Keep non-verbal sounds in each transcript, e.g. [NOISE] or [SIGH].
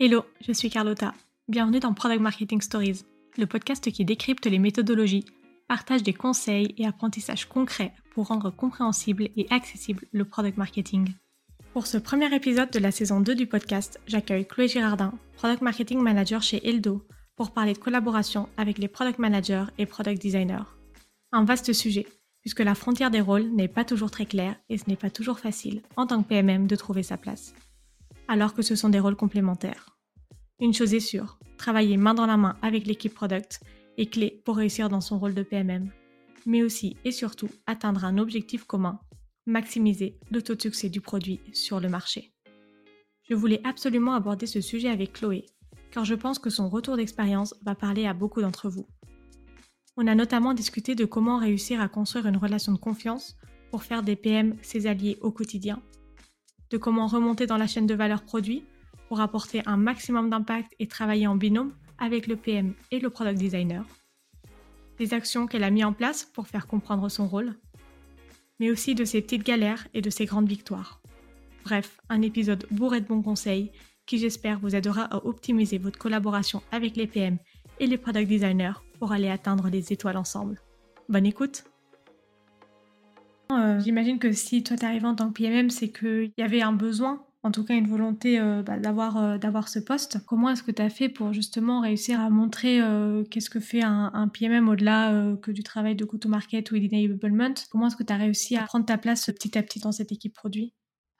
Hello, je suis Carlotta. Bienvenue dans Product Marketing Stories, le podcast qui décrypte les méthodologies, partage des conseils et apprentissages concrets pour rendre compréhensible et accessible le product marketing. Pour ce premier épisode de la saison 2 du podcast, j'accueille Chloé Girardin, Product Marketing Manager chez Eldo, pour parler de collaboration avec les product managers et product designers. Un vaste sujet, puisque la frontière des rôles n'est pas toujours très claire et ce n'est pas toujours facile en tant que PMM de trouver sa place. Alors que ce sont des rôles complémentaires. Une chose est sûre, travailler main dans la main avec l'équipe product est clé pour réussir dans son rôle de PMM, mais aussi et surtout atteindre un objectif commun, maximiser le taux de succès du produit sur le marché. Je voulais absolument aborder ce sujet avec Chloé, car je pense que son retour d'expérience va parler à beaucoup d'entre vous. On a notamment discuté de comment réussir à construire une relation de confiance pour faire des PM ses alliés au quotidien, de comment remonter dans la chaîne de valeur produit pour apporter un maximum d'impact et travailler en binôme avec le PM et le product designer, des actions qu'elle a mis en place pour faire comprendre son rôle, mais aussi de ses petites galères et de ses grandes victoires. Bref, un épisode bourré de bons conseils qui j'espère vous aidera à optimiser votre collaboration avec les PM et les product designers pour aller atteindre les étoiles ensemble. Bonne écoute euh, J'imagine que si toi t'es arrivé en tant que PMM, c'est qu'il y avait un besoin, en tout cas une volonté euh, bah, d'avoir, euh, d'avoir ce poste. Comment est-ce que tu as fait pour justement réussir à montrer qu'est-ce que fait un, PMM au-delà que du travail de go-to-market ou d'enablement Comment est-ce que tu as réussi à prendre ta place petit à petit dans cette équipe produit?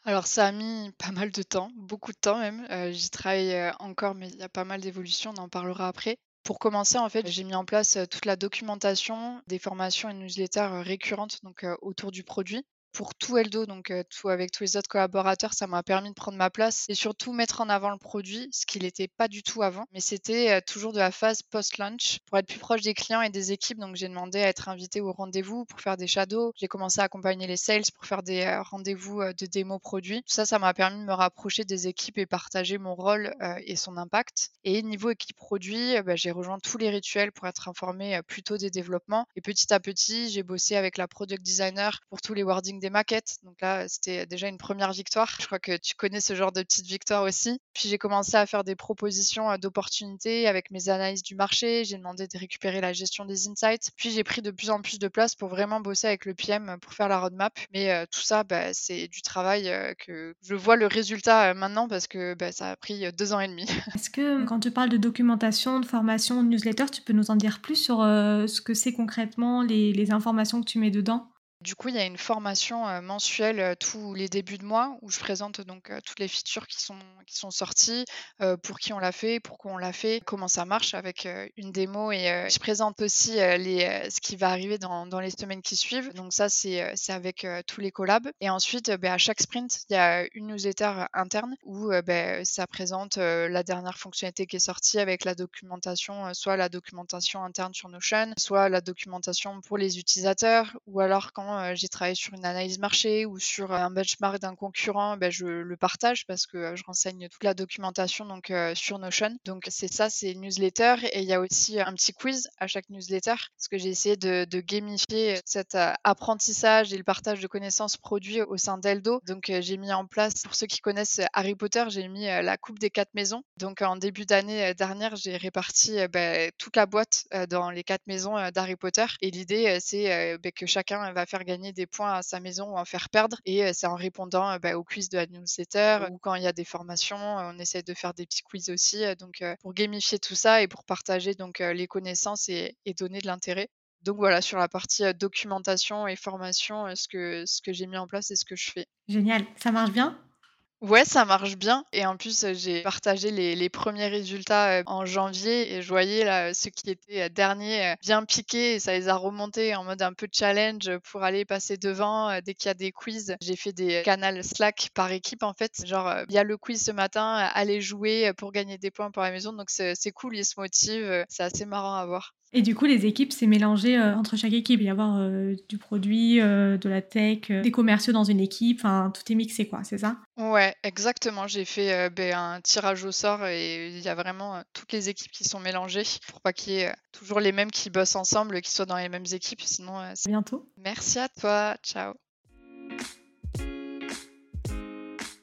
Alors ça a mis pas mal de temps, beaucoup de temps même. j'y travaille encore, mais il y a pas mal d'évolutions, on en parlera après. Pour commencer, en fait, j'ai mis en place toute la documentation, des formations et newsletters récurrentes donc, autour du produit pour tout Eldo, donc tout avec tous les autres collaborateurs, ça m'a permis de prendre ma place et surtout mettre en avant le produit, ce qu'il n'était pas du tout avant. Mais c'était toujours de la phase post-launch pour être plus proche des clients et des équipes. Donc j'ai demandé à être invité au rendez-vous pour faire des shadows. J'ai commencé à accompagner les sales pour faire des rendez-vous de démo produits. Tout ça, ça m'a permis de me rapprocher des équipes et partager mon rôle et son impact. Et niveau équipe produit, bah, j'ai rejoint tous les rituels pour être informé plutôt des développements. Et petit à petit, j'ai bossé avec la product designer pour tous les wordings des maquettes. Donc là, c'était déjà une première victoire. Je crois que tu connais ce genre de petite victoire aussi. Puis j'ai commencé à faire des propositions euh, d'opportunités avec mes analyses du marché. J'ai demandé de récupérer la gestion des insights. Puis j'ai pris de plus en plus de place pour vraiment bosser avec le PM pour faire la roadmap. Mais euh, tout ça, bah, c'est du travail euh, que je vois le résultat maintenant parce que bah, ça a pris deux ans et demi. [LAUGHS] Est-ce que quand tu parles de documentation, de formation, de newsletter, tu peux nous en dire plus sur ce que c'est concrètement, les informations que tu mets dedans? Du coup, il y a une formation mensuelle tous les débuts de mois où je présente donc toutes les features qui sont, sorties, pour qui on l'a fait, pourquoi on l'a fait, comment ça marche avec une démo et je présente aussi ce qui va arriver dans, dans, les semaines qui suivent. Donc ça, c'est avec tous les collabs. Et ensuite, bah, à chaque sprint, il y a une newsletter interne où bah, ça présente la dernière fonctionnalité qui est sortie avec la documentation, soit la documentation interne sur Notion, soit la documentation pour les utilisateurs, ou alors quand j'ai travaillé sur une analyse marché ou sur un benchmark d'un concurrent, ben, je le partage parce que je renseigne toute la documentation donc sur Notion. Donc c'est ça, c'est newsletter et il y a aussi un petit quiz à chaque newsletter parce que j'ai essayé de, gamifier cet apprentissage et le partage de connaissances produits au sein d'Eldo. Donc j'ai mis en place, pour ceux qui connaissent Harry Potter, j'ai mis la coupe des quatre maisons. Donc en début d'année dernière, j'ai réparti ben, toute la boîte dans les quatre maisons d'Harry Potter et l'idée c'est ben, que chacun va faire gagner des points à sa maison ou en faire perdre. Et c'est en répondant bah, aux quiz de la newsletter ou quand il y a des formations, on essaie de faire des petits quiz aussi. donc pour gamifier tout ça et pour partager donc les connaissances et, donner de l'intérêt. Donc voilà, sur la partie documentation et formation, ce que, ce que j'ai mis en place et ce que je fais. Génial, ça marche bien? Ouais, ça marche bien. Et en plus, j'ai partagé les, premiers résultats en janvier et je voyais là, ceux qui étaient derniers bien piqués et ça les a remontés en mode un peu challenge pour aller passer devant dès qu'il y a des quiz. J'ai fait des canals Slack par équipe en fait. Genre, il y a le quiz ce matin, allez jouer pour gagner des points pour la maison. Donc c'est cool, ils se motivent. C'est assez marrant à voir. Et du coup, les équipes, c'est mélangé euh, entre chaque équipe. Il y avoir euh, du produit, euh, de la tech, des commerciaux dans une équipe. Enfin, tout est mixé, quoi, c'est ça? Ouais, exactement. J'ai fait ben, un tirage au sort et il y a vraiment toutes les équipes qui sont mélangées pour pas qu'il y ait toujours les mêmes qui bossent ensemble, qui soient dans les mêmes équipes. Sinon, c'est bientôt. Merci à toi. Ciao.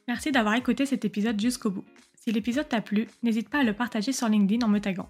Merci d'avoir écouté cet épisode jusqu'au bout. Si l'épisode t'a plu, n'hésite pas à le partager sur LinkedIn en me taguant.